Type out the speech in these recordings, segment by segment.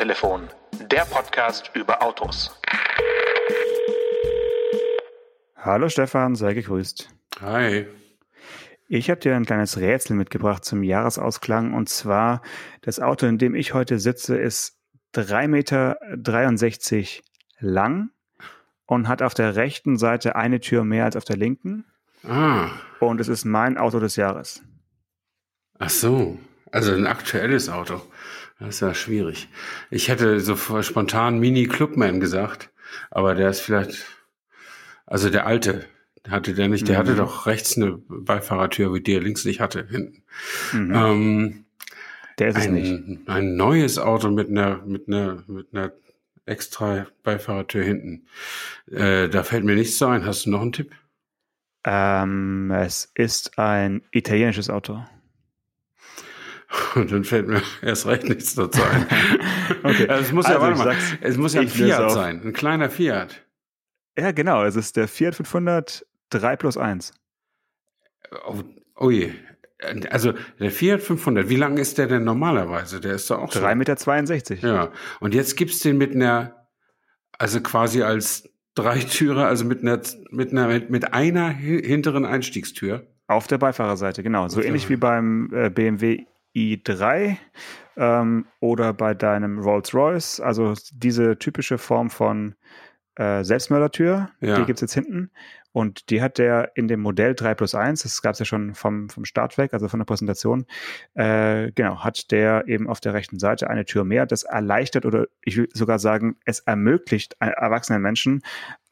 Autotelefon, der Podcast über Autos. Hallo Stefan, sei gegrüßt. Hi. Ich habe dir ein kleines Rätsel mitgebracht zum Jahresausklang und zwar das Auto, in dem ich heute sitze, ist 3,63 Meter lang und hat auf der rechten Seite eine Tür mehr als auf der linken. Ah. Und es ist mein Auto des Jahres. Ach so. Also ein aktuelles Auto. Das ist ja schwierig. Ich hätte so spontan Mini Clubman gesagt, aber der ist vielleicht, also der alte, hatte der nicht, der mhm. hatte doch rechts eine Beifahrertür, wie der links nicht hatte, hinten. Mhm. Ähm, der ist ein, es nicht. Ein neues Auto mit einer, mit einer, mit einer extra Beifahrertür hinten. Äh, da fällt mir nichts ein. Hast du noch einen Tipp? Ähm, es ist ein italienisches Auto. Und dann fällt mir erst recht nichts dazu ein. okay. Also es muss ja, also warte mal, es muss ja ein Fiat sein, ein kleiner Fiat. Ja, genau, es ist der Fiat 500 3 plus 1. Oh, oh je. Also der Fiat 500, wie lang ist der denn normalerweise? Der ist doch auch 3,62 Meter. Ja, und jetzt gibt's den mit einer, also quasi als Dreitürer, also mit einer, mit einer, mit einer hinteren Einstiegstür. Auf der Beifahrerseite, genau. So ähnlich wie beim äh, BMW i3 ähm, oder bei deinem Rolls-Royce. Also diese typische Form von äh, Selbstmördertür, ja. die gibt's jetzt hinten. Und die hat der in dem Modell 3 plus 1, das gab es ja schon vom, vom Start weg, also von der Präsentation, äh, genau, hat der eben auf der rechten Seite eine Tür mehr. Das erleichtert oder ich will sogar sagen, es ermöglicht erwachsenen Menschen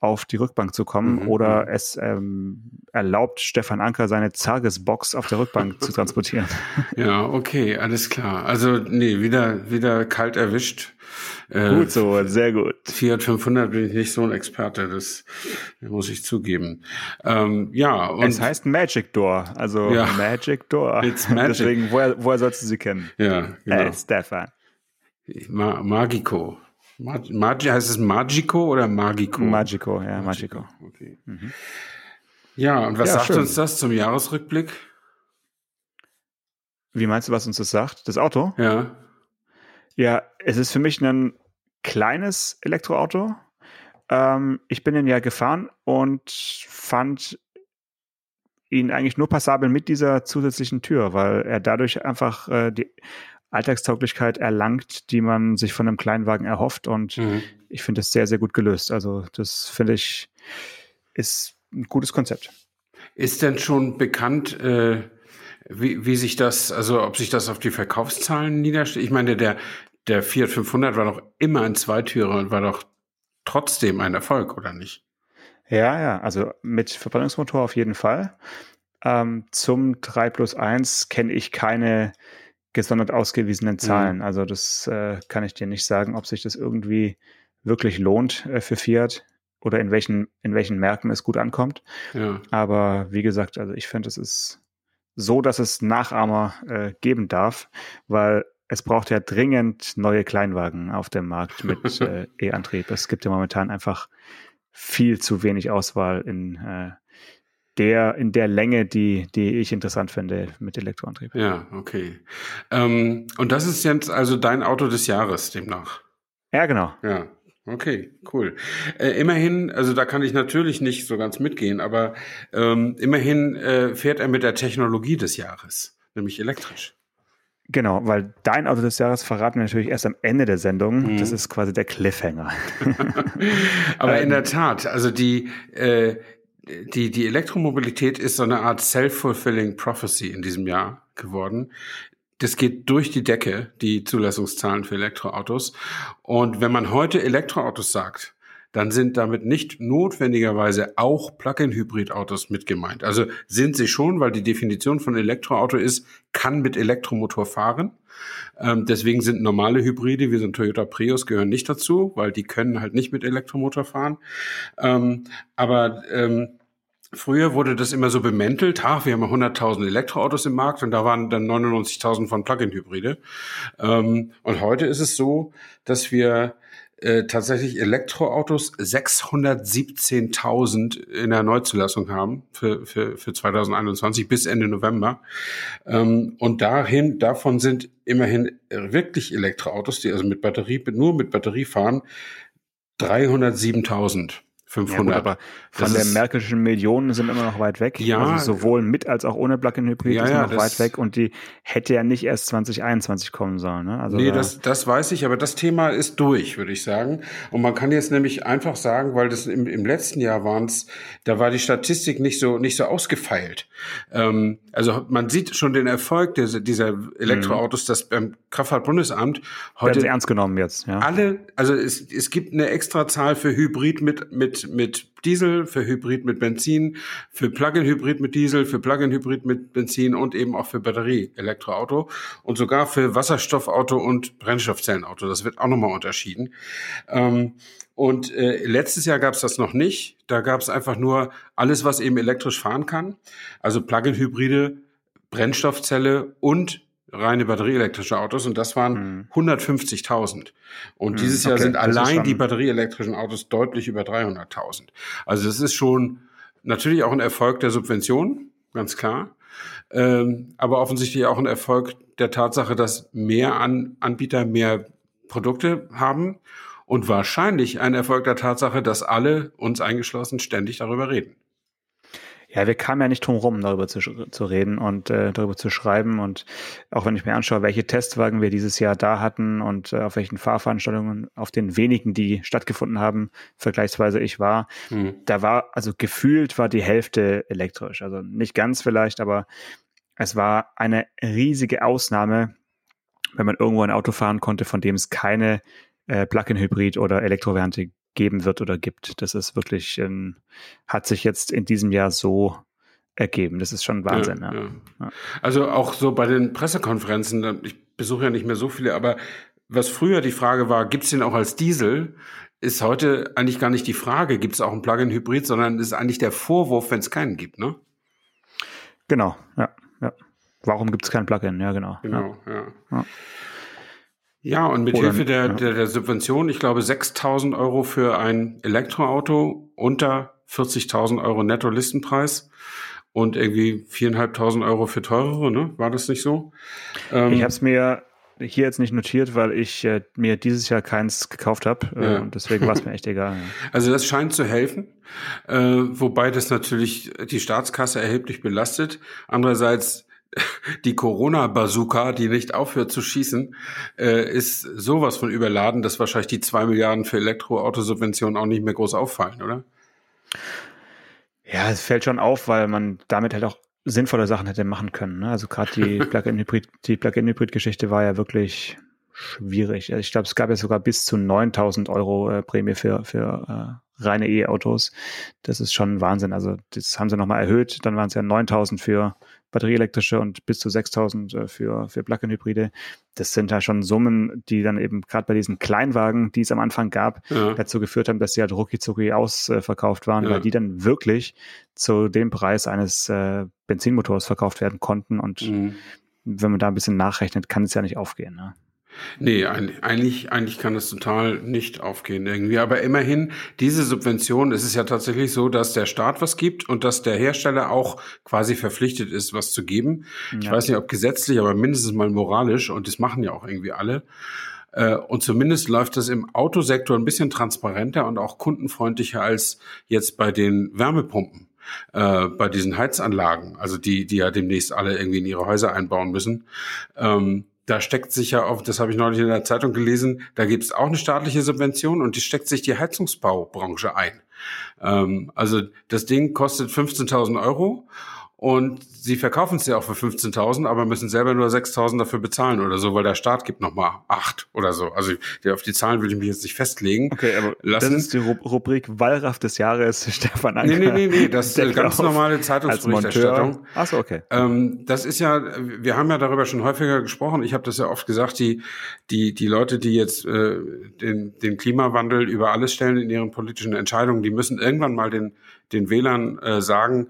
auf die Rückbank zu kommen mhm. oder mhm. es ähm, erlaubt Stefan Anker seine Zarges-Box auf der Rückbank zu transportieren. Ja, okay, alles klar. Also nee, wieder wieder kalt erwischt. Äh, gut so, sehr gut. Fiat 500 bin ich nicht so ein Experte, das muss ich zugeben. Ähm, ja, und es heißt Magic Door, also ja, Magic Door. It's magic. Deswegen, woher, woher sollst du sie kennen? Ja, genau. Äh, Stefan. Ma Magico. Mag heißt es Magico oder Magico? Magico, ja, Magico. Magico. Okay. Mhm. Ja, und was ja, sagt schön. uns das zum Jahresrückblick? Wie meinst du, was uns das sagt? Das Auto? Ja. Ja, es ist für mich ein kleines Elektroauto. Ähm, ich bin ihn ja gefahren und fand ihn eigentlich nur passabel mit dieser zusätzlichen Tür, weil er dadurch einfach äh, die Alltagstauglichkeit erlangt, die man sich von einem Kleinwagen erhofft. Und mhm. ich finde das sehr, sehr gut gelöst. Also das finde ich ist ein gutes Konzept. Ist denn schon bekannt, äh, wie, wie sich das, also ob sich das auf die Verkaufszahlen niederschlägt? Ich meine, der, der Fiat 500 war doch immer ein Zweitürer und war doch trotzdem ein Erfolg, oder nicht? Ja, ja, also mit Verbrennungsmotor auf jeden Fall. Ähm, zum 3 plus 1 kenne ich keine gesondert ausgewiesenen mhm. Zahlen. Mhm. Also das äh, kann ich dir nicht sagen, ob sich das irgendwie wirklich lohnt äh, für Fiat oder in welchen, in welchen Märkten es gut ankommt. Ja. Aber wie gesagt, also ich finde, es ist so, dass es Nachahmer äh, geben darf, weil es braucht ja dringend neue Kleinwagen auf dem Markt mit äh, E-Antrieb. Es gibt ja momentan einfach viel zu wenig Auswahl in äh, der, in der Länge, die, die ich interessant finde mit Elektroantrieb. Ja, okay. Ähm, und das ist jetzt also dein Auto des Jahres demnach. Ja, genau. Ja. Okay, cool. Äh, immerhin, also da kann ich natürlich nicht so ganz mitgehen, aber ähm, immerhin äh, fährt er mit der Technologie des Jahres, nämlich elektrisch. Genau, weil dein Auto des Jahres verraten wir natürlich erst am Ende der Sendung. Mhm. Das ist quasi der Cliffhanger. aber in der Tat, also die, äh, die, die Elektromobilität ist so eine Art self-fulfilling prophecy in diesem Jahr geworden. Das geht durch die Decke, die Zulassungszahlen für Elektroautos. Und wenn man heute Elektroautos sagt, dann sind damit nicht notwendigerweise auch Plug-in-Hybrid-Autos mit gemeint. Also sind sie schon, weil die Definition von Elektroauto ist, kann mit Elektromotor fahren. Ähm, deswegen sind normale Hybride wie so ein Toyota Prius gehören nicht dazu, weil die können halt nicht mit Elektromotor fahren. Ähm, aber ähm, Früher wurde das immer so bemäntelt, ach, wir haben 100.000 Elektroautos im Markt und da waren dann 99.000 von Plug-in-Hybride. Ähm, und heute ist es so, dass wir äh, tatsächlich Elektroautos 617.000 in der Neuzulassung haben für, für, für 2021 bis Ende November. Ähm, und dahin, davon sind immerhin wirklich Elektroautos, die also mit Batterie, nur mit Batterie fahren, 307.000. 500. Ja, gut, aber von der Merkelschen Millionen sind immer noch weit weg. Ja. Also sowohl mit als auch ohne Plug-in-Hybrid ja, ist ja, noch weit weg und die hätte ja nicht erst 2021 kommen sollen. Ne? Also nee, da das, das weiß ich, aber das Thema ist durch, würde ich sagen. Und man kann jetzt nämlich einfach sagen, weil das im, im letzten Jahr waren es, da war die Statistik nicht so, nicht so ausgefeilt. Ähm, also man sieht schon den Erfolg dieser, dieser Elektroautos, mhm. dass beim Kraftfahrtbundesamt heute. Werden sie ernst genommen jetzt, ja. Alle, also es, es gibt eine extra Zahl für Hybrid mit, mit mit, Diesel, für Hybrid mit Benzin, für Plug-in-Hybrid mit Diesel, für Plug-in-Hybrid mit Benzin und eben auch für Batterie-Elektroauto und sogar für Wasserstoffauto und Brennstoffzellenauto. Das wird auch nochmal unterschieden. Ähm, und äh, letztes Jahr gab es das noch nicht. Da gab es einfach nur alles, was eben elektrisch fahren kann. Also Plug-in-Hybride, Brennstoffzelle und reine batterieelektrische Autos und das waren mhm. 150.000. Und mhm, dieses Jahr okay, sind allein die batterieelektrischen Autos deutlich über 300.000. Also das ist schon natürlich auch ein Erfolg der Subvention, ganz klar. Ähm, aber offensichtlich auch ein Erfolg der Tatsache, dass mehr An Anbieter mehr Produkte haben und wahrscheinlich ein Erfolg der Tatsache, dass alle, uns eingeschlossen, ständig darüber reden. Ja, wir kamen ja nicht drum rum, darüber zu, zu reden und äh, darüber zu schreiben. Und auch wenn ich mir anschaue, welche Testwagen wir dieses Jahr da hatten und äh, auf welchen Fahrveranstaltungen, auf den wenigen, die stattgefunden haben, vergleichsweise ich war, hm. da war, also gefühlt war die Hälfte elektrisch. Also nicht ganz vielleicht, aber es war eine riesige Ausnahme, wenn man irgendwo ein Auto fahren konnte, von dem es keine äh, Plug-in-Hybrid oder Elektrovariante geben wird oder gibt. Das ist wirklich, ähm, hat sich jetzt in diesem Jahr so ergeben. Das ist schon Wahnsinn. Ja, ja. Ja. Also auch so bei den Pressekonferenzen, ich besuche ja nicht mehr so viele, aber was früher die Frage war, gibt es den auch als Diesel, ist heute eigentlich gar nicht die Frage, gibt es auch einen Plug-in-Hybrid, sondern ist eigentlich der Vorwurf, wenn es keinen gibt, ne? Genau, ja. ja. Warum gibt es keinen Plug-in? Ja, genau. Genau, ja. Ja, und mit Hilfe der, ja. der, der Subvention, ich glaube 6.000 Euro für ein Elektroauto unter 40.000 Euro Netto-Listenpreis und irgendwie 4.500 Euro für teurere, ne? War das nicht so? Ähm, ich habe es mir hier jetzt nicht notiert, weil ich äh, mir dieses Jahr keins gekauft habe. Äh, ja. Und deswegen war es mir echt egal. Ja. Also das scheint zu helfen, äh, wobei das natürlich die Staatskasse erheblich belastet. Andererseits die Corona-Bazooka, die nicht aufhört zu schießen, äh, ist sowas von überladen, dass wahrscheinlich die zwei Milliarden für Elektroautosubventionen auch nicht mehr groß auffallen, oder? Ja, es fällt schon auf, weil man damit halt auch sinnvolle Sachen hätte machen können. Ne? Also gerade die Plug-in-Hybrid, die Plug-in-Hybrid-Geschichte war ja wirklich schwierig. Ich glaube, es gab ja sogar bis zu 9000 Euro äh, Prämie für, für äh, reine E-Autos. Das ist schon Wahnsinn. Also das haben sie nochmal erhöht. Dann waren es ja 9000 für batterieelektrische und bis zu 6000 äh, für, für Plug-in-Hybride. Das sind ja schon Summen, die dann eben gerade bei diesen Kleinwagen, die es am Anfang gab, ja. dazu geführt haben, dass sie halt rucki ausverkauft waren, ja. weil die dann wirklich zu dem Preis eines äh, Benzinmotors verkauft werden konnten. Und mhm. wenn man da ein bisschen nachrechnet, kann es ja nicht aufgehen. Ne? Nee, eigentlich, eigentlich kann es total nicht aufgehen irgendwie. Aber immerhin, diese Subvention, es ist ja tatsächlich so, dass der Staat was gibt und dass der Hersteller auch quasi verpflichtet ist, was zu geben. Ja. Ich weiß nicht, ob gesetzlich, aber mindestens mal moralisch und das machen ja auch irgendwie alle. Äh, und zumindest läuft das im Autosektor ein bisschen transparenter und auch kundenfreundlicher als jetzt bei den Wärmepumpen äh, bei diesen Heizanlagen, also die, die ja demnächst alle irgendwie in ihre Häuser einbauen müssen. Ähm, da steckt sich ja auf, das habe ich neulich in der Zeitung gelesen, da gibt es auch eine staatliche Subvention und die steckt sich die Heizungsbaubranche ein. Ähm, also das Ding kostet 15.000 Euro und sie verkaufen es ja auch für 15.000, aber müssen selber nur 6.000 dafür bezahlen oder so, weil der Staat gibt nochmal 8 oder so. Also auf die Zahlen will ich mich jetzt nicht festlegen. Okay, aber lassen. das ist die Rubrik Wallraff des Jahres, Stefan Anker. Nee, nee, nee, nee das ist ganz normale Zeitungsberichterstattung. Achso, okay. Ähm, das ist ja, wir haben ja darüber schon häufiger gesprochen. Ich habe das ja oft gesagt, die, die, die Leute, die jetzt äh, den, den Klimawandel über alles stellen in ihren politischen Entscheidungen, die müssen irgendwann mal den den Wählern äh, sagen,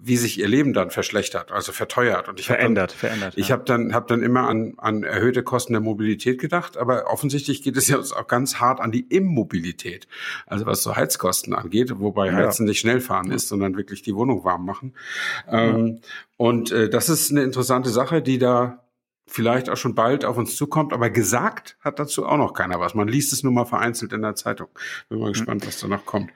wie sich ihr Leben dann verschlechtert, also verteuert. Und ich verändert, dann, verändert. Ich ja. habe dann, hab dann immer an, an erhöhte Kosten der Mobilität gedacht, aber offensichtlich geht es jetzt auch ganz hart an die Immobilität. Also was so Heizkosten angeht, wobei Heizen ja. nicht schnell fahren ist, sondern wirklich die Wohnung warm machen. Ähm, und äh, das ist eine interessante Sache, die da vielleicht auch schon bald auf uns zukommt, aber gesagt hat dazu auch noch keiner was. Man liest es nur mal vereinzelt in der Zeitung. Bin mal gespannt, was da noch kommt.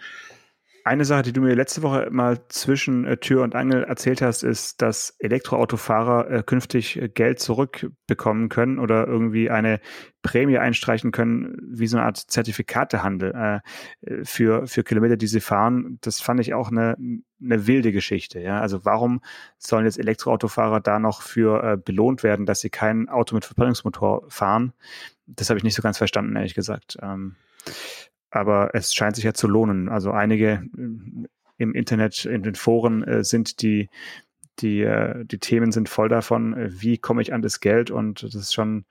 Eine Sache, die du mir letzte Woche mal zwischen äh, Tür und Angel erzählt hast, ist, dass Elektroautofahrer äh, künftig äh, Geld zurückbekommen können oder irgendwie eine Prämie einstreichen können, wie so eine Art Zertifikatehandel äh, für, für Kilometer, die sie fahren. Das fand ich auch eine, eine wilde Geschichte. Ja? Also warum sollen jetzt Elektroautofahrer da noch für äh, belohnt werden, dass sie kein Auto mit Verbrennungsmotor fahren? Das habe ich nicht so ganz verstanden, ehrlich gesagt. Ähm, aber es scheint sich ja zu lohnen. Also einige äh, im Internet, in den Foren äh, sind die, die, äh, die Themen sind voll davon, äh, wie komme ich an das Geld und das ist schon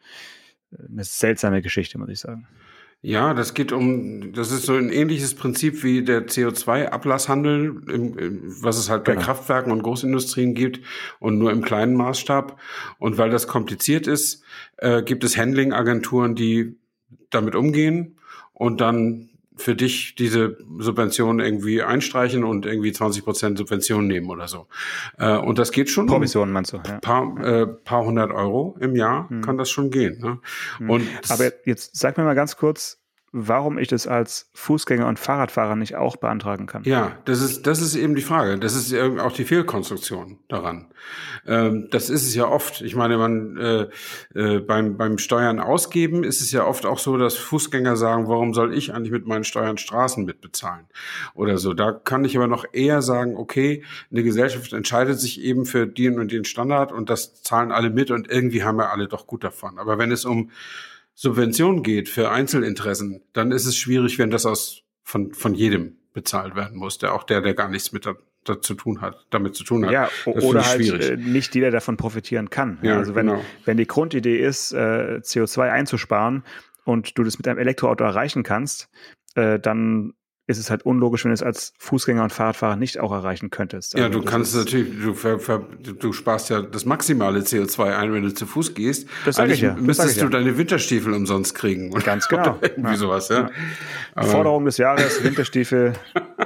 eine seltsame Geschichte, muss ich sagen. Ja, das geht um, das ist so ein ähnliches Prinzip wie der CO2-Ablasshandel, was es halt bei genau. Kraftwerken und Großindustrien gibt und nur im kleinen Maßstab. Und weil das kompliziert ist, äh, gibt es Handling-Agenturen, die damit umgehen und dann für dich diese Subvention irgendwie einstreichen und irgendwie 20 Prozent Subvention nehmen oder so. Äh, und das geht schon. Provision meinst du? Ja. Paar, äh, paar hundert Euro im Jahr hm. kann das schon gehen. Ne? Hm. Und Aber jetzt sag mir mal ganz kurz, warum ich das als Fußgänger und Fahrradfahrer nicht auch beantragen kann. Ja, das ist, das ist eben die Frage. Das ist auch die Fehlkonstruktion daran. Ähm, das ist es ja oft. Ich meine, man äh, äh, beim, beim Steuern ausgeben ist es ja oft auch so, dass Fußgänger sagen, warum soll ich eigentlich mit meinen Steuern Straßen mitbezahlen? Oder so. Da kann ich aber noch eher sagen, okay, eine Gesellschaft entscheidet sich eben für den und den Standard und das zahlen alle mit und irgendwie haben wir alle doch gut davon. Aber wenn es um Subvention geht für Einzelinteressen, dann ist es schwierig, wenn das aus von, von jedem bezahlt werden muss, der auch der, der gar nichts mit dazu tun hat, damit zu tun hat. Ja, das oder halt schwierig. Äh, nicht jeder davon profitieren kann. Ja, also wenn, genau. wenn die Grundidee ist, äh, CO2 einzusparen und du das mit einem Elektroauto erreichen kannst, äh, dann ist es halt unlogisch, wenn du es als Fußgänger und Fahrradfahrer nicht auch erreichen könntest. Also ja, du kannst natürlich, du, ver, ver, du sparst ja das maximale CO2 ein, wenn du zu Fuß gehst. Das sage ich ja. Das müsstest ich du deine Winterstiefel umsonst kriegen. Ganz genau. irgendwie ja. sowas, ja. ja. Forderung des Jahres, Winterstiefel.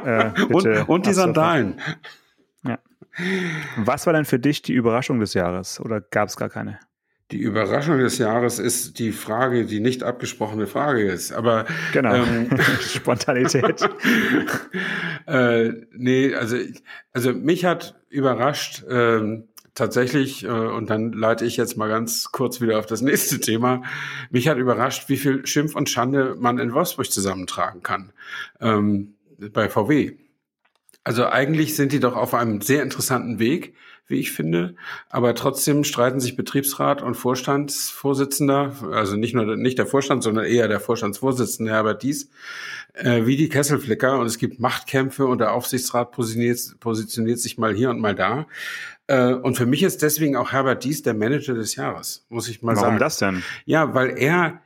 Äh, und, und die Sandalen. Ja. Was war denn für dich die Überraschung des Jahres oder gab es gar keine? Die Überraschung des Jahres ist die Frage, die nicht abgesprochene Frage ist. Aber genau, ähm, Spontanität. äh, nee, also also mich hat überrascht ähm, tatsächlich äh, und dann leite ich jetzt mal ganz kurz wieder auf das nächste Thema. Mich hat überrascht, wie viel Schimpf und Schande man in Wolfsburg zusammentragen kann ähm, bei VW. Also eigentlich sind die doch auf einem sehr interessanten Weg wie ich finde. Aber trotzdem streiten sich Betriebsrat und Vorstandsvorsitzender, also nicht nur nicht der Vorstand, sondern eher der Vorstandsvorsitzende Herbert Dies, äh, wie die Kesselflicker. Und es gibt Machtkämpfe und der Aufsichtsrat positioniert, positioniert sich mal hier und mal da. Äh, und für mich ist deswegen auch Herbert Dies der Manager des Jahres, muss ich mal Warum sagen. Warum das denn? Ja, weil er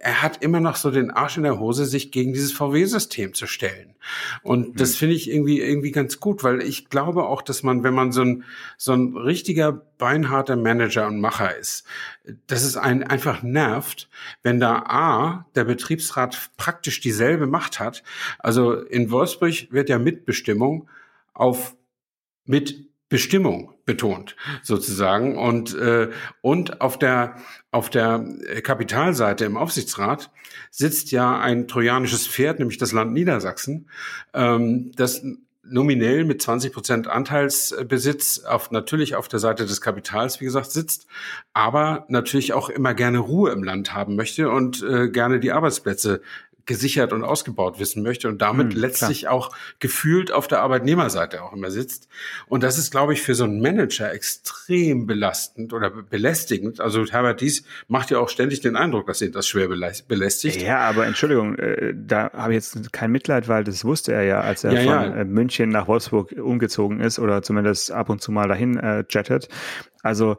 er hat immer noch so den Arsch in der Hose, sich gegen dieses VW-System zu stellen. Und das mhm. finde ich irgendwie, irgendwie ganz gut, weil ich glaube auch, dass man, wenn man so ein, so ein richtiger beinharter Manager und Macher ist, dass es einen einfach nervt, wenn da A, der Betriebsrat praktisch dieselbe Macht hat. Also in Wolfsburg wird ja Mitbestimmung auf mit Bestimmung betont sozusagen. Und äh, und auf der auf der Kapitalseite im Aufsichtsrat sitzt ja ein trojanisches Pferd, nämlich das Land Niedersachsen, ähm, das nominell mit 20 Prozent Anteilsbesitz auf natürlich auf der Seite des Kapitals, wie gesagt, sitzt, aber natürlich auch immer gerne Ruhe im Land haben möchte und äh, gerne die Arbeitsplätze gesichert und ausgebaut wissen möchte und damit hm, letztlich klar. auch gefühlt auf der Arbeitnehmerseite auch immer sitzt. Und das ist, glaube ich, für so einen Manager extrem belastend oder belästigend. Also Herbert Dies macht ja auch ständig den Eindruck, dass ihn das schwer belästigt. Ja, aber Entschuldigung, äh, da habe ich jetzt kein Mitleid, weil das wusste er ja, als er ja, von ja. Äh, München nach Wolfsburg umgezogen ist oder zumindest ab und zu mal dahin äh, jettet. Also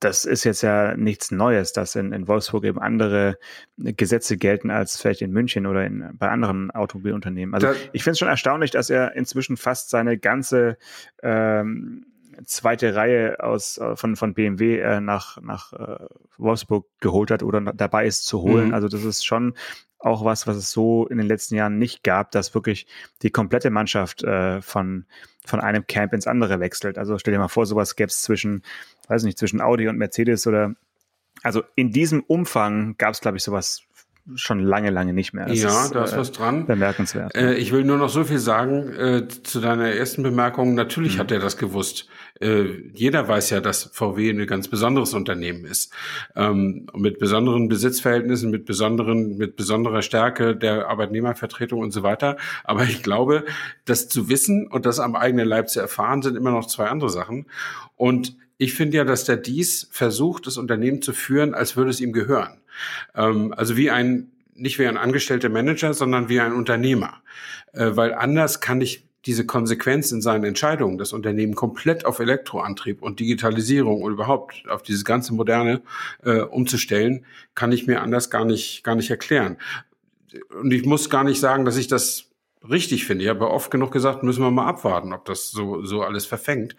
das ist jetzt ja nichts Neues, dass in, in Wolfsburg eben andere Gesetze gelten als vielleicht in München oder in, bei anderen Automobilunternehmen. Also da, ich finde es schon erstaunlich, dass er inzwischen fast seine ganze ähm, zweite Reihe aus äh, von von BMW äh, nach nach äh, Wolfsburg geholt hat oder dabei ist zu holen. Mhm. Also das ist schon auch was, was es so in den letzten Jahren nicht gab, dass wirklich die komplette Mannschaft äh, von, von einem Camp ins andere wechselt. Also stell dir mal vor, sowas gäbe es zwischen, weiß nicht, zwischen Audi und Mercedes oder also in diesem Umfang gab es, glaube ich, sowas schon lange, lange nicht mehr. Das ja, ist, da ist äh, was dran. Bemerkenswert. Äh, ich will nur noch so viel sagen äh, zu deiner ersten Bemerkung. Natürlich mhm. hat er das gewusst. Äh, jeder weiß ja, dass VW ein ganz besonderes Unternehmen ist. Ähm, mit besonderen Besitzverhältnissen, mit besonderen, mit besonderer Stärke der Arbeitnehmervertretung und so weiter. Aber ich glaube, das zu wissen und das am eigenen Leib zu erfahren, sind immer noch zwei andere Sachen. Und ich finde ja, dass der Dies versucht, das Unternehmen zu führen, als würde es ihm gehören. Ähm, also wie ein, nicht wie ein angestellter Manager, sondern wie ein Unternehmer. Äh, weil anders kann ich diese Konsequenz in seinen Entscheidungen, das Unternehmen komplett auf Elektroantrieb und Digitalisierung und überhaupt auf dieses ganze Moderne äh, umzustellen, kann ich mir anders gar nicht, gar nicht erklären. Und ich muss gar nicht sagen, dass ich das richtig finde. Ich habe oft genug gesagt, müssen wir mal abwarten, ob das so, so alles verfängt.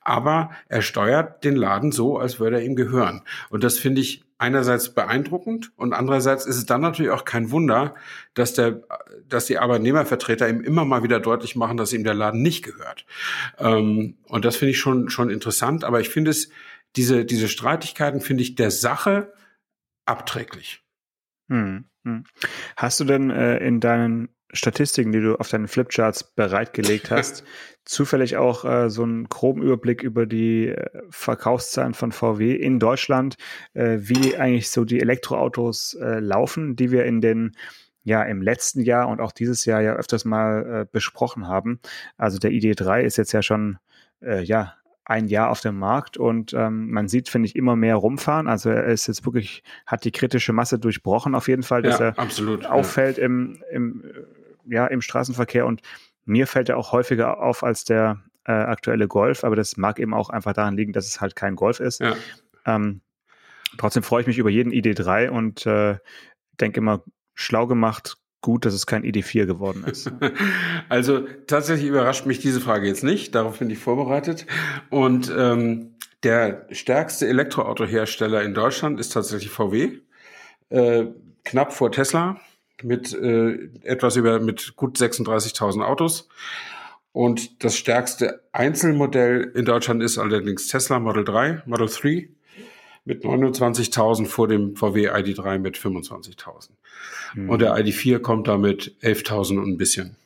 Aber er steuert den Laden so, als würde er ihm gehören. Und das finde ich einerseits beeindruckend und andererseits ist es dann natürlich auch kein Wunder, dass der, dass die Arbeitnehmervertreter ihm immer mal wieder deutlich machen, dass ihm der Laden nicht gehört. Ähm, und das finde ich schon, schon interessant. Aber ich finde es, diese, diese Streitigkeiten finde ich der Sache abträglich. Hm, hm. Hast du denn äh, in deinen Statistiken, die du auf deinen Flipcharts bereitgelegt hast, zufällig auch äh, so einen groben Überblick über die äh, Verkaufszahlen von VW in Deutschland, äh, wie eigentlich so die Elektroautos äh, laufen, die wir in den ja im letzten Jahr und auch dieses Jahr ja öfters mal äh, besprochen haben. Also der ID3 ist jetzt ja schon äh, ja ein Jahr auf dem Markt und ähm, man sieht, finde ich, immer mehr rumfahren. Also er ist jetzt wirklich, hat die kritische Masse durchbrochen auf jeden Fall, dass ja, er absolut, auffällt ja. im, im ja, im Straßenverkehr und mir fällt er auch häufiger auf als der äh, aktuelle Golf, aber das mag eben auch einfach daran liegen, dass es halt kein Golf ist. Ja. Ähm, trotzdem freue ich mich über jeden ID3 und äh, denke immer, schlau gemacht, gut, dass es kein ID4 geworden ist. Also tatsächlich überrascht mich diese Frage jetzt nicht, darauf bin ich vorbereitet. Und ähm, der stärkste Elektroautohersteller in Deutschland ist tatsächlich VW, äh, knapp vor Tesla mit äh, etwas über mit gut 36.000 Autos. Und das stärkste Einzelmodell in Deutschland ist allerdings Tesla Model 3, Model 3 mit 29.000 vor dem VW ID3 mit 25.000. Mhm. Und der ID4 kommt da mit 11.000 und ein bisschen.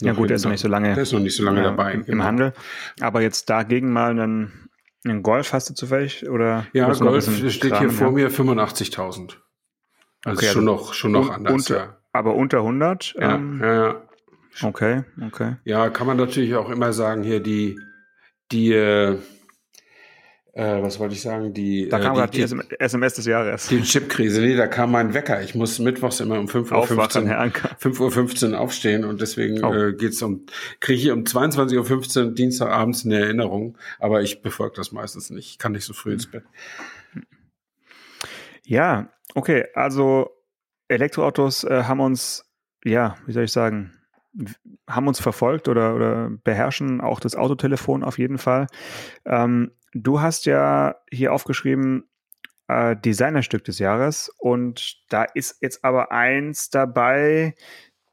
Ja gut, der ist noch nicht so lange. Der ist noch nicht so lange äh, dabei. Im genau. Handel. Aber jetzt dagegen mal einen, einen Golf hast du zufällig? Oder ja, Golf steht hier vor mir 85.000. Also okay, schon also noch, schon noch anders. Unter, ja. Aber unter 100? Ja, ähm, ja, ja. Okay, okay. Ja, kann man natürlich auch immer sagen, hier die, die, äh, äh, was wollte ich sagen, die. Da kam äh, die, die, SMS des Jahres. Die Chipkrise, nee, da kam mein Wecker. Ich muss mittwochs immer um 5.15 Uhr 5 Uhr aufstehen und deswegen oh. äh, geht's um, kriege ich um 22.15 Uhr Dienstagabends eine Erinnerung, aber ich befolge das meistens nicht. Ich kann nicht so früh ins Bett. Ja, okay, also Elektroautos äh, haben uns, ja, wie soll ich sagen, haben uns verfolgt oder, oder beherrschen auch das Autotelefon auf jeden Fall. Ähm, du hast ja hier aufgeschrieben, äh, Designerstück des Jahres und da ist jetzt aber eins dabei,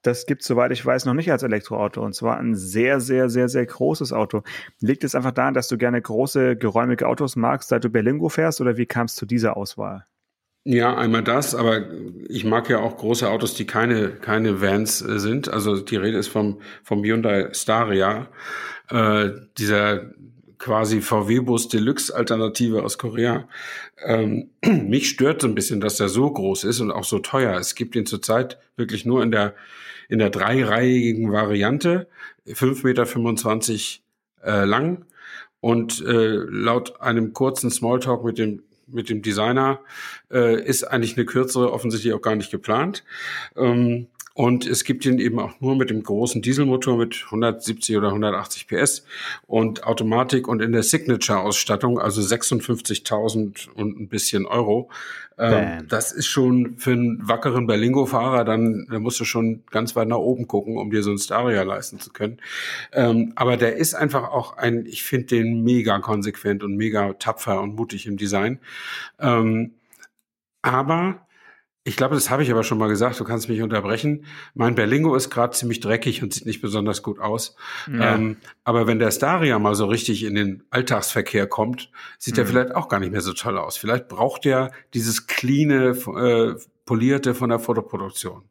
das gibt es, soweit ich weiß, noch nicht als Elektroauto. Und zwar ein sehr, sehr, sehr, sehr großes Auto. Liegt es einfach daran, dass du gerne große, geräumige Autos magst, seit du Berlingo fährst, oder wie kam es zu dieser Auswahl? Ja, einmal das, aber ich mag ja auch große Autos, die keine, keine Vans äh, sind. Also die Rede ist vom, vom Hyundai Staria, äh, dieser quasi VW-Bus Deluxe-Alternative aus Korea. Ähm, mich stört so ein bisschen, dass der so groß ist und auch so teuer. Es gibt ihn zurzeit wirklich nur in der, in der dreireihigen Variante, 5,25 Meter äh, lang. Und äh, laut einem kurzen Smalltalk mit dem mit dem Designer äh, ist eigentlich eine kürzere offensichtlich auch gar nicht geplant. Ähm, Und es gibt ihn eben auch nur mit dem großen Dieselmotor mit 170 oder 180 PS und Automatik und in der Signature-Ausstattung, also 56.000 und ein bisschen Euro. Ähm, das ist schon für einen wackeren Berlingo-Fahrer, dann da musst du schon ganz weit nach oben gucken, um dir so ein Staria leisten zu können. Ähm, aber der ist einfach auch ein, ich finde den mega konsequent und mega tapfer und mutig im Design. Ähm, aber ich glaube, das habe ich aber schon mal gesagt, du kannst mich unterbrechen. Mein Berlingo ist gerade ziemlich dreckig und sieht nicht besonders gut aus. Ja. Ähm, aber wenn der Staria mal so richtig in den Alltagsverkehr kommt, sieht mhm. er vielleicht auch gar nicht mehr so toll aus. Vielleicht braucht er dieses cleane, äh, polierte von der Fotoproduktion.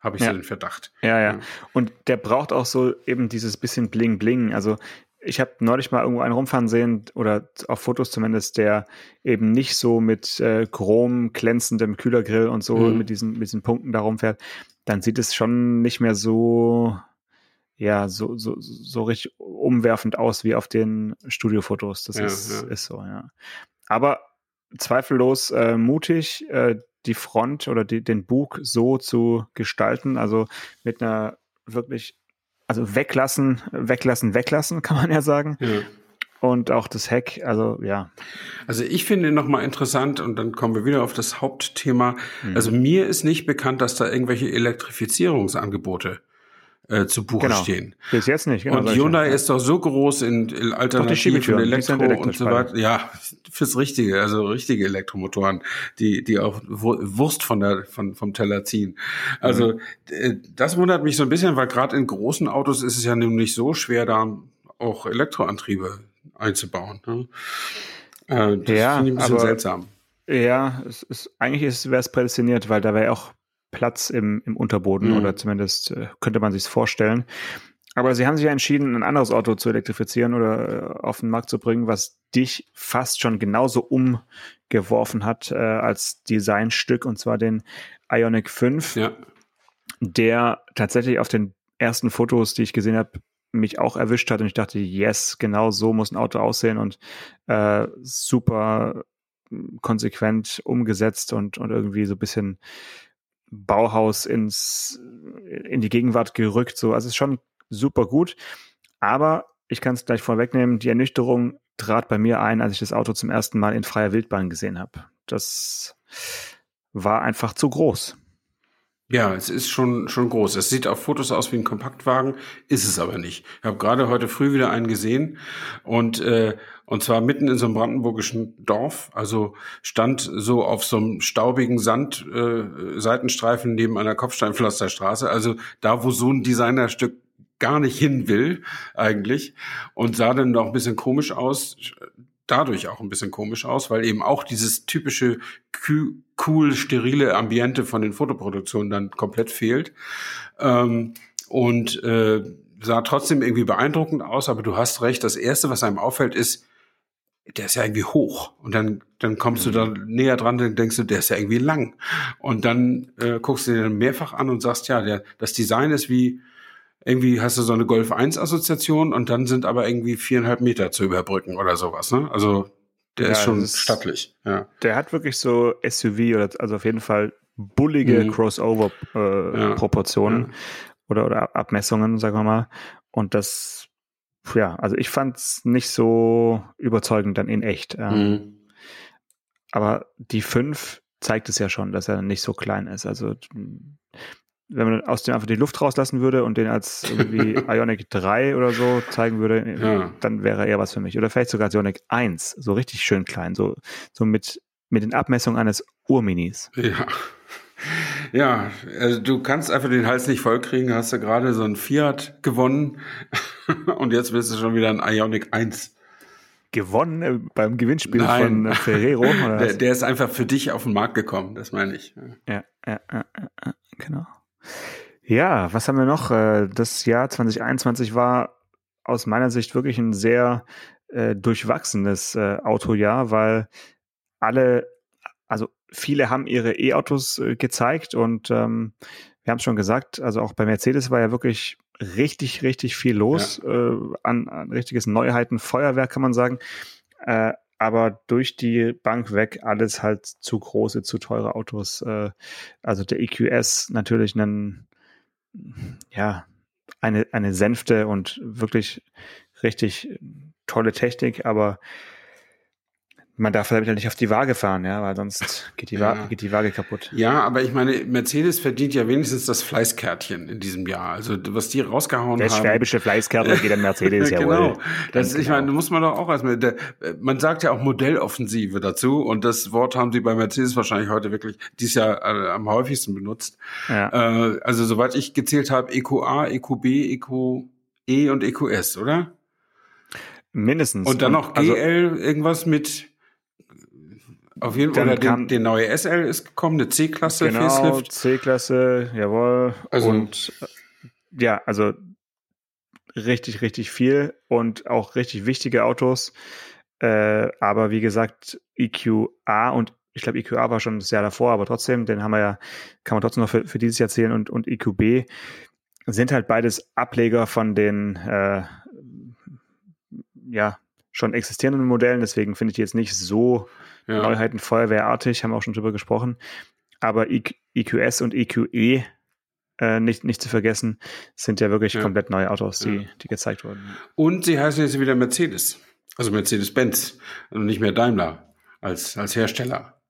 Habe ich ja. so den Verdacht. Ja, ja. Und der braucht auch so eben dieses bisschen Bling-Bling. Also ich habe neulich mal irgendwo einen rumfahren sehen oder auf Fotos zumindest, der eben nicht so mit äh, chrom glänzendem Kühlergrill und so mhm. mit diesen mit diesen Punkten da rumfährt, dann sieht es schon nicht mehr so ja so so so richtig umwerfend aus wie auf den Studiofotos. Das ja, ist ja. ist so ja. Aber zweifellos äh, mutig, äh, die Front oder die, den Bug so zu gestalten, also mit einer wirklich also weglassen, weglassen, weglassen, kann man ja sagen. Ja. Und auch das Heck, also ja. Also ich finde nochmal interessant, und dann kommen wir wieder auf das Hauptthema. Mhm. Also mir ist nicht bekannt, dass da irgendwelche Elektrifizierungsangebote äh, zu Buche genau. stehen. Bis jetzt nicht. Genau, und Hyundai ja. ist doch so groß in Alternativen, Elektro und so weiter. Ja, fürs Richtige, also richtige Elektromotoren, die die auch Wurst von der von vom Teller ziehen. Also mhm. das wundert mich so ein bisschen, weil gerade in großen Autos ist es ja nun nicht so schwer, da auch Elektroantriebe einzubauen. Ne? Äh, das ja, finde ich ein bisschen aber, seltsam. Ja, es ist, eigentlich wäre es prädestiniert, weil da wäre auch Platz im, im Unterboden mhm. oder zumindest äh, könnte man sich vorstellen. Aber sie haben sich ja entschieden, ein anderes Auto zu elektrifizieren oder äh, auf den Markt zu bringen, was dich fast schon genauso umgeworfen hat äh, als Designstück, und zwar den Ionic 5, ja. der tatsächlich auf den ersten Fotos, die ich gesehen habe, mich auch erwischt hat und ich dachte, yes, genau so muss ein Auto aussehen und äh, super konsequent umgesetzt und, und irgendwie so ein bisschen Bauhaus ins, in die Gegenwart gerückt. So, also es ist schon super gut. Aber ich kann es gleich vorwegnehmen, die Ernüchterung trat bei mir ein, als ich das Auto zum ersten Mal in freier Wildbahn gesehen habe. Das war einfach zu groß. Ja, es ist schon, schon groß. Es sieht auf Fotos aus wie ein Kompaktwagen, ist es aber nicht. Ich habe gerade heute früh wieder einen gesehen und, äh, und zwar mitten in so einem brandenburgischen Dorf. Also stand so auf so einem staubigen Sand, äh, Seitenstreifen neben einer Kopfsteinpflasterstraße. Also da, wo so ein Designerstück gar nicht hin will, eigentlich. Und sah dann noch ein bisschen komisch aus dadurch auch ein bisschen komisch aus, weil eben auch dieses typische cool, sterile Ambiente von den Fotoproduktionen dann komplett fehlt. Ähm, und äh, sah trotzdem irgendwie beeindruckend aus, aber du hast recht, das Erste, was einem auffällt, ist, der ist ja irgendwie hoch. Und dann, dann kommst mhm. du da näher dran, dann denkst du, der ist ja irgendwie lang. Und dann äh, guckst du dir dann mehrfach an und sagst, ja, der, das Design ist wie, irgendwie hast du so eine Golf 1 Assoziation und dann sind aber irgendwie viereinhalb Meter zu überbrücken oder sowas, ne? Also der ja, ist schon ist, stattlich. Ja. Der hat wirklich so SUV oder also auf jeden Fall bullige mhm. Crossover-Proportionen äh, ja. oder, oder Abmessungen, sagen wir mal. Und das, ja, also ich fand es nicht so überzeugend dann in echt. Ähm, mhm. Aber die 5 zeigt es ja schon, dass er nicht so klein ist. Also wenn man aus dem einfach die Luft rauslassen würde und den als irgendwie Ionic 3 oder so zeigen würde, ja. dann wäre er was für mich. Oder vielleicht sogar Ionic 1, so richtig schön klein, so, so mit, mit den Abmessungen eines Urminis. Ja. Ja, also du kannst einfach den Hals nicht vollkriegen, hast du gerade so ein Fiat gewonnen und jetzt bist du schon wieder ein Ionic 1 gewonnen äh, beim Gewinnspiel Nein. von äh, Ferrero? Der, der, ist einfach für dich auf den Markt gekommen, das meine ich. Ja, ja, ja, ja genau. Ja, was haben wir noch? Äh, das Jahr 2021 war aus meiner Sicht wirklich ein sehr äh, durchwachsenes äh, Autojahr, weil alle, also viele haben ihre E-Autos äh, gezeigt und ähm, wir haben es schon gesagt, also auch bei Mercedes war ja wirklich richtig, richtig viel los ja. äh, an, an richtiges Neuheiten, Feuerwerk kann man sagen. Äh, aber durch die Bank weg alles halt zu große, zu teure Autos. Äh, also der EQS natürlich ein ja, eine, eine Sänfte und wirklich richtig tolle Technik, aber man darf ja nicht auf die Waage fahren, ja, weil sonst geht die, ja. Waage, geht die Waage kaputt. Ja, aber ich meine, Mercedes verdient ja wenigstens das Fleißkärtchen in diesem Jahr. Also was die rausgehauen das haben. Das schwäbische Fleißkärtchen geht an Mercedes, ja Genau. Das, ich meine, muss man doch auch erstmal, der, man sagt ja auch Modelloffensive dazu und das Wort haben sie bei Mercedes wahrscheinlich heute wirklich dieses Jahr äh, am häufigsten benutzt. Ja. Äh, also soweit ich gezählt habe, EQA, EQB, EQE und EQS, oder? Mindestens. Und dann noch GL, also, irgendwas mit auf jeden Fall, der, der neue SL ist gekommen, eine C-Klasse genau, C-Klasse, jawohl. Also, und äh, ja, also richtig, richtig viel und auch richtig wichtige Autos. Äh, aber wie gesagt, EQA und ich glaube, EQA war schon das Jahr davor, aber trotzdem, den haben wir ja, kann man trotzdem noch für, für dieses Jahr zählen und, und EQB sind halt beides Ableger von den äh, ja, schon existierenden Modellen, deswegen finde ich die jetzt nicht so ja. Neuheiten feuerwehrartig, haben wir auch schon drüber gesprochen. Aber EQS und EQE äh, nicht, nicht zu vergessen, sind ja wirklich ja. komplett neue Autos, die, ja. die gezeigt wurden. Und sie heißen jetzt wieder Mercedes. Also Mercedes-Benz und nicht mehr Daimler als, als Hersteller.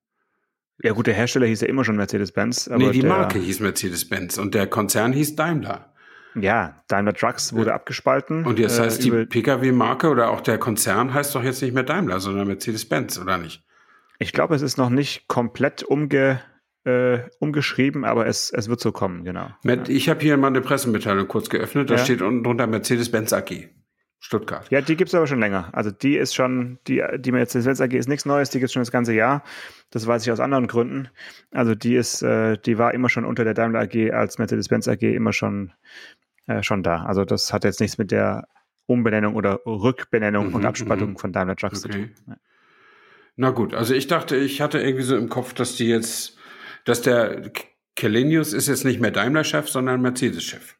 Ja gut, der Hersteller hieß ja immer schon Mercedes-Benz. Nee, die Marke hieß Mercedes-Benz und der Konzern hieß Daimler. Ja, Daimler Trucks wurde ja. abgespalten. Und jetzt heißt äh, die Pkw-Marke oder auch der Konzern heißt doch jetzt nicht mehr Daimler, sondern Mercedes-Benz, oder nicht? Ich glaube, es ist noch nicht komplett umge, äh, umgeschrieben, aber es, es wird so kommen, genau. Ich habe hier mal eine Pressemitteilung kurz geöffnet, da ja. steht unten drunter Mercedes-Benz AG. Stuttgart. Ja, die gibt's aber schon länger. Also die ist schon, die, die Mercedes-Benz AG ist nichts Neues, die gibt's schon das ganze Jahr. Das weiß ich aus anderen Gründen. Also die ist, äh, die war immer schon unter der Daimler AG als Mercedes-Benz AG immer schon, äh, schon da. Also das hat jetzt nichts mit der Umbenennung oder Rückbenennung mhm, und Abspaltung mhm. von Daimler Trucks okay. zu tun. Ja. Na gut, also ich dachte, ich hatte irgendwie so im Kopf, dass die jetzt, dass der Kelenius ist jetzt nicht mehr Daimler-Chef, sondern Mercedes-Chef.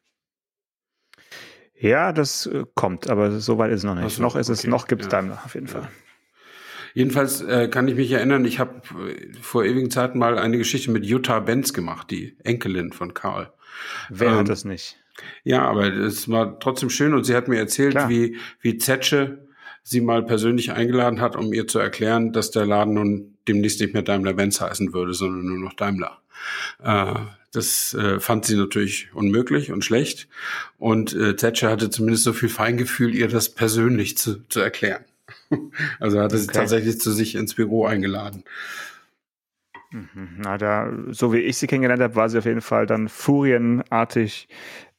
Ja, das äh, kommt, aber so weit ist es noch nicht. So, noch ist okay. es, noch gibt es ja. Daimler auf jeden Fall. Jedenfalls äh, kann ich mich erinnern, ich habe äh, vor ewigen Zeiten mal eine Geschichte mit Jutta Benz gemacht, die Enkelin von Karl. Wer ähm, hat das nicht? Ja, aber es war trotzdem schön und sie hat mir erzählt, Klar. wie, wie Zetsche sie mal persönlich eingeladen hat, um ihr zu erklären, dass der Laden nun demnächst nicht mehr Daimler-Benz heißen würde, sondern nur noch Daimler. Äh, das äh, fand sie natürlich unmöglich und schlecht. Und äh, Thatcher hatte zumindest so viel Feingefühl, ihr das persönlich zu, zu erklären. also hatte okay. sie tatsächlich zu sich ins Büro eingeladen. Mhm. Na, da, so wie ich sie kennengelernt habe, war sie auf jeden Fall dann furienartig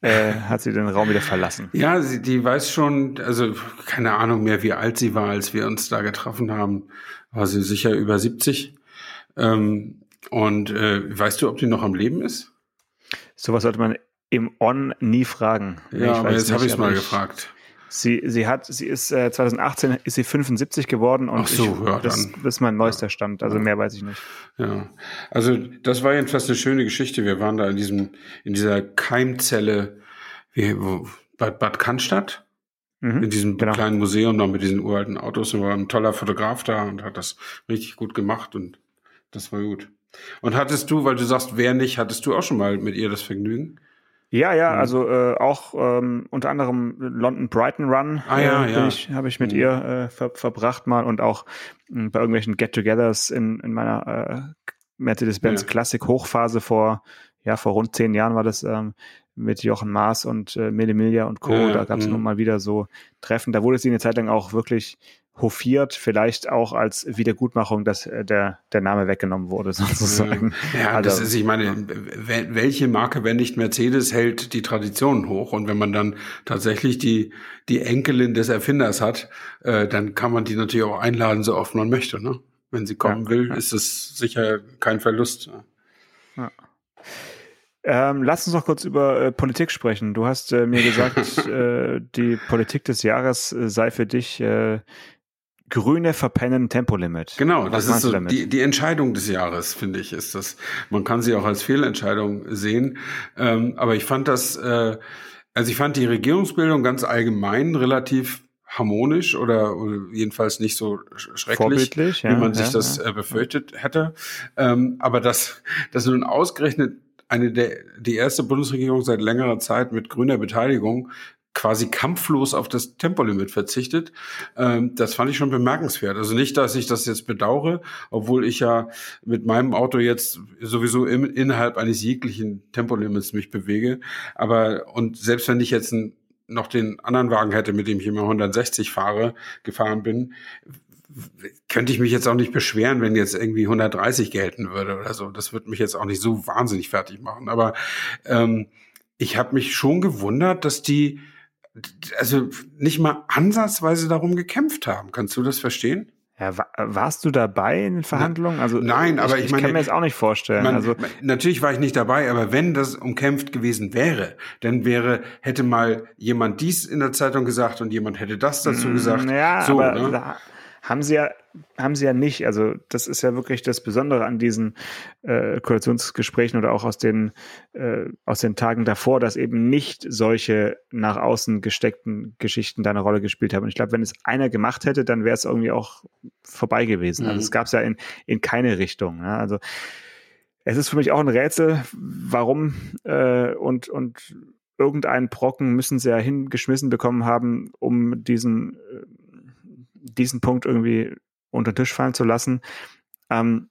äh, hat sie den Raum wieder verlassen. Ja, sie, die weiß schon, also keine Ahnung mehr, wie alt sie war, als wir uns da getroffen haben. War sie sicher über 70. Ähm, und äh, weißt du, ob die noch am Leben ist? Sowas sollte man im On nie fragen. Ja, aber jetzt habe ich es mal gefragt. Sie, sie hat, sie ist äh, 2018 ist sie 75 geworden und Ach so, ich, ja, das, das, ist mein neuester Stand. Also mehr weiß ich nicht. Ja, also das war jedenfalls eine schöne Geschichte. Wir waren da in diesem in dieser Keimzelle wie, wo, Bad, Bad Cannstatt. Mhm, in diesem genau. kleinen Museum noch mit diesen uralten Autos und war ein toller Fotograf da und hat das richtig gut gemacht und das war gut. Und hattest du, weil du sagst, wer nicht, hattest du auch schon mal mit ihr das Vergnügen? Ja, ja, mhm. also äh, auch ähm, unter anderem London Brighton Run ah, ja, äh, ja. ich, habe ich mit mhm. ihr äh, ver verbracht mal und auch äh, bei irgendwelchen Get-togethers in, in meiner äh, Mercedes-Benz ja. Classic Hochphase vor, ja, vor rund zehn Jahren war das ähm, mit Jochen Maas und äh, Mele Milia und Co. Ja, da gab es mhm. nun mal wieder so Treffen. Da wurde sie eine Zeit lang auch wirklich hofiert, vielleicht auch als Wiedergutmachung, dass äh, der, der Name weggenommen wurde, sozusagen. Ja, also, das ist, ich meine, welche Marke, wenn nicht Mercedes, hält die Traditionen hoch? Und wenn man dann tatsächlich die, die Enkelin des Erfinders hat, äh, dann kann man die natürlich auch einladen, so oft man möchte. Ne? Wenn sie kommen ja, will, ja. ist es sicher kein Verlust. Ja. Ähm, lass uns noch kurz über äh, Politik sprechen. Du hast äh, mir gesagt, äh, die Politik des Jahres äh, sei für dich äh, Grüne verpennen Tempolimit. Genau, Was das ist so die, die Entscheidung des Jahres, finde ich, ist das. Man kann sie auch als Fehlentscheidung sehen. Ähm, aber ich fand das, äh, also ich fand die Regierungsbildung ganz allgemein relativ harmonisch oder, oder jedenfalls nicht so schrecklich, ja, wie man sich ja, das ja. Äh, befürchtet hätte. Ähm, aber dass, dass nun ausgerechnet eine der, die erste Bundesregierung seit längerer Zeit mit grüner Beteiligung quasi kampflos auf das Tempolimit verzichtet. Ähm, das fand ich schon bemerkenswert. Also nicht, dass ich das jetzt bedauere, obwohl ich ja mit meinem Auto jetzt sowieso im, innerhalb eines jeglichen Tempolimits mich bewege. Aber und selbst wenn ich jetzt ein, noch den anderen Wagen hätte, mit dem ich immer 160 fahre, gefahren bin, könnte ich mich jetzt auch nicht beschweren, wenn jetzt irgendwie 130 gelten würde oder so. Das würde mich jetzt auch nicht so wahnsinnig fertig machen. Aber ähm, ich habe mich schon gewundert, dass die also nicht mal ansatzweise darum gekämpft haben. Kannst du das verstehen? Ja, warst du dabei in den Verhandlungen? Also nein, aber ich, ich, meine, kann mir das auch nicht vorstellen. Man, also natürlich war ich nicht dabei, aber wenn das umkämpft gewesen wäre, dann wäre hätte mal jemand dies in der Zeitung gesagt und jemand hätte das dazu mm, gesagt. Ja, so, aber ne? Haben sie ja haben sie ja nicht. Also das ist ja wirklich das Besondere an diesen äh, Koalitionsgesprächen oder auch aus den äh, aus den Tagen davor, dass eben nicht solche nach außen gesteckten Geschichten da eine Rolle gespielt haben. Und ich glaube, wenn es einer gemacht hätte, dann wäre es irgendwie auch vorbei gewesen. Also, mhm. Also es gab es ja in in keine Richtung. Ja? Also es ist für mich auch ein Rätsel, warum äh, und und irgendeinen Brocken müssen sie ja hingeschmissen bekommen haben, um diesen äh, diesen Punkt irgendwie unter den Tisch fallen zu lassen. Ähm,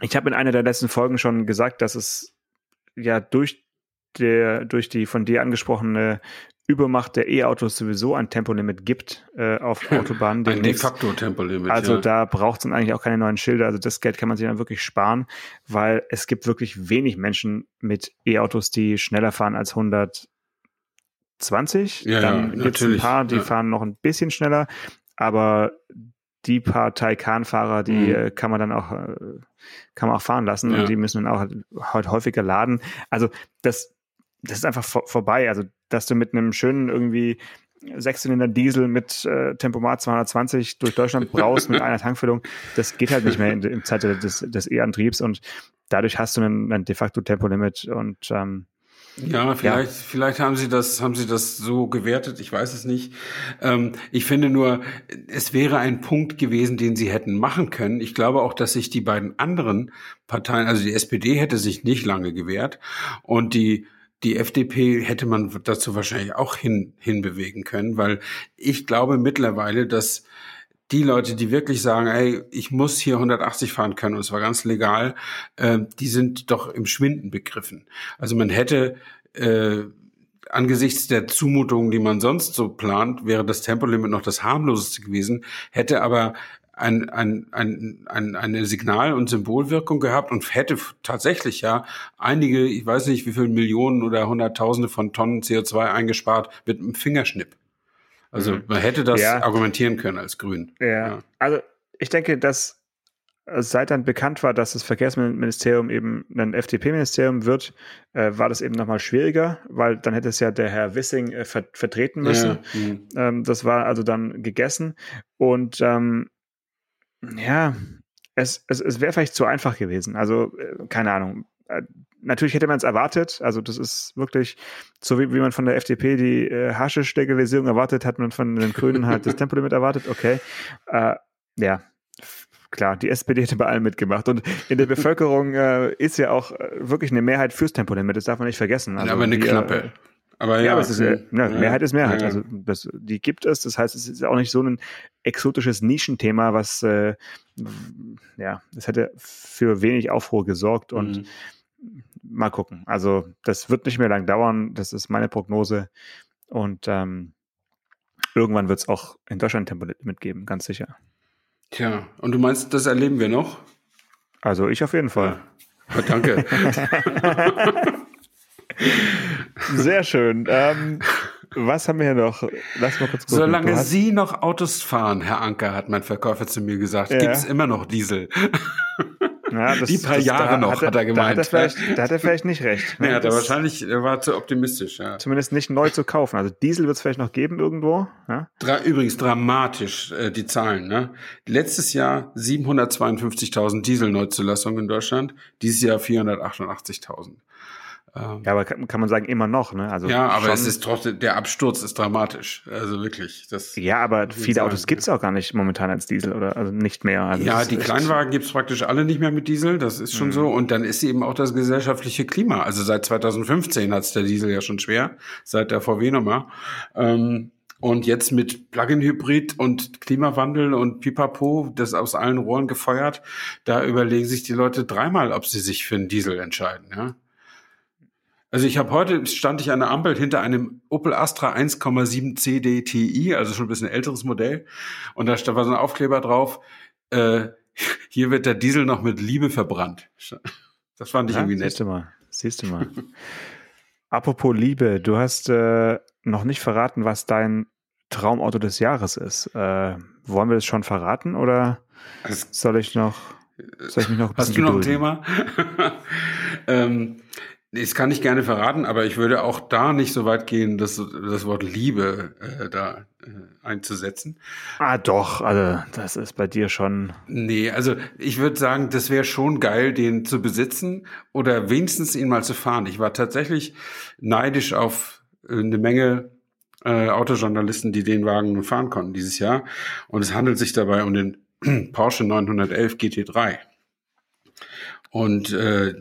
ich habe in einer der letzten Folgen schon gesagt, dass es ja durch der, durch die von dir angesprochene Übermacht der E-Autos sowieso ein Tempolimit gibt äh, auf Autobahnen. ein de facto Tempolimit. Also ja. da braucht es dann eigentlich auch keine neuen Schilder. Also das Geld kann man sich dann wirklich sparen, weil es gibt wirklich wenig Menschen mit E-Autos, die schneller fahren als 120. Ja, dann ja, gibt es ein paar, die fahren noch ein bisschen schneller, aber die paar Taycan-Fahrer, die mhm. Äh, kann man dann auch, äh, kann man auch fahren lassen ja. und die müssen dann auch halt häufiger laden. Also das, das ist einfach vor, vorbei. Also, dass du mit einem schönen irgendwie Sechszylinder Diesel mit äh, Tempomat 220 durch Deutschland brauchst mit einer Tankfüllung, das geht halt nicht mehr in, im Zeit des, des E-Antriebs und dadurch hast du ein de facto Tempolimit und ähm, ja, vielleicht, ja. vielleicht haben Sie das, haben Sie das so gewertet. Ich weiß es nicht. Ähm, ich finde nur, es wäre ein Punkt gewesen, den Sie hätten machen können. Ich glaube auch, dass sich die beiden anderen Parteien, also die SPD hätte sich nicht lange gewehrt und die die FDP hätte man dazu wahrscheinlich auch hin, hinbewegen können, weil ich glaube mittlerweile, dass die Leute, die wirklich sagen, ey, ich muss hier 180 fahren können und es war ganz legal, äh, die sind doch im Schwinden begriffen. Also man hätte äh, angesichts der Zumutungen, die man sonst so plant, wäre das Tempolimit noch das harmloseste gewesen, hätte aber ein, ein, ein, ein, eine Signal- und Symbolwirkung gehabt und hätte tatsächlich ja einige, ich weiß nicht wie viele Millionen oder Hunderttausende von Tonnen CO2 eingespart mit einem Fingerschnipp. Also mhm. man hätte das ja. argumentieren können als Grün. Ja. ja. Also ich denke, dass seit dann bekannt war, dass das Verkehrsministerium eben ein FDP-Ministerium wird, äh, war das eben nochmal schwieriger, weil dann hätte es ja der Herr Wissing äh, ver vertreten müssen. Ja. Mhm. Ähm, das war also dann gegessen. Und ähm, ja, es, es, es wäre vielleicht zu einfach gewesen. Also, äh, keine Ahnung. Natürlich hätte man es erwartet. Also das ist wirklich so, wie, wie man von der FDP die äh, Haschisch-Legalisierung erwartet, hat man von den Grünen halt das Tempolimit erwartet. Okay. Äh, ja, klar, die SPD hätte bei allem mitgemacht. Und in der Bevölkerung äh, ist ja auch äh, wirklich eine Mehrheit fürs Tempolimit. Das darf man nicht vergessen. Also, ja, aber eine die, knappe. Äh, aber ja, ja aber es ist, äh, ja, Mehrheit ist Mehrheit. Ja. Also das, die gibt es. Das heißt, es ist auch nicht so ein exotisches Nischenthema, was äh, ja, das hätte für wenig Aufruhr gesorgt und mhm mal gucken. Also das wird nicht mehr lang dauern. Das ist meine Prognose. Und ähm, irgendwann wird es auch in Deutschland Tempolimit geben, ganz sicher. Tja, und du meinst, das erleben wir noch? Also ich auf jeden Fall. Ja, danke. Sehr schön. Ähm, was haben wir hier noch? Lass mal kurz gucken. Solange Sie noch Autos fahren, Herr Anker, hat mein Verkäufer zu mir gesagt, ja. gibt es immer noch Diesel. Ja, das, die paar Jahre da, noch, hat er, hat er gemeint. Da hat er, vielleicht, da hat er vielleicht nicht recht. Ne? Nee, hat er wahrscheinlich, er war zu optimistisch. Ja. Zumindest nicht neu zu kaufen. Also Diesel wird es vielleicht noch geben irgendwo. Ja? Dra übrigens dramatisch äh, die Zahlen. Ne? Letztes Jahr 752.000 Dieselneuzulassungen in Deutschland, dieses Jahr 488.000. Ähm, ja, aber kann, kann, man sagen, immer noch, ne? Also ja, aber es ist trotzdem, der Absturz ist dramatisch. Also wirklich. Das ja, aber viele Autos gibt es auch gar nicht momentan als Diesel oder also nicht mehr. Also ja, die Kleinwagen gibt es praktisch alle nicht mehr mit Diesel, das ist schon mhm. so. Und dann ist eben auch das gesellschaftliche Klima. Also seit 2015 hat es der Diesel ja schon schwer, seit der VW-Nummer. Ähm, und jetzt mit Plug-in-Hybrid und Klimawandel und Pipapo, das aus allen Rohren gefeuert, da überlegen sich die Leute dreimal, ob sie sich für einen Diesel entscheiden. Ja? Also ich habe heute, stand ich an der Ampel hinter einem Opel Astra 1,7 CDTI, also schon ein bisschen älteres Modell. Und da war so ein Aufkleber drauf, äh, hier wird der Diesel noch mit Liebe verbrannt. Das fand ich ja, irgendwie nett. Siehst du mal, siehst du mal. Apropos Liebe, du hast äh, noch nicht verraten, was dein Traumauto des Jahres ist. Äh, wollen wir das schon verraten oder soll ich noch, soll ich mich noch ein Hast du noch ein Thema? ähm, das kann ich gerne verraten, aber ich würde auch da nicht so weit gehen, das, das Wort Liebe äh, da äh, einzusetzen. Ah, doch, also das ist bei dir schon. Nee, also ich würde sagen, das wäre schon geil, den zu besitzen oder wenigstens ihn mal zu fahren. Ich war tatsächlich neidisch auf äh, eine Menge äh, Autojournalisten, die den Wagen nun fahren konnten dieses Jahr. Und es handelt sich dabei um den Porsche 911 GT3. Und äh,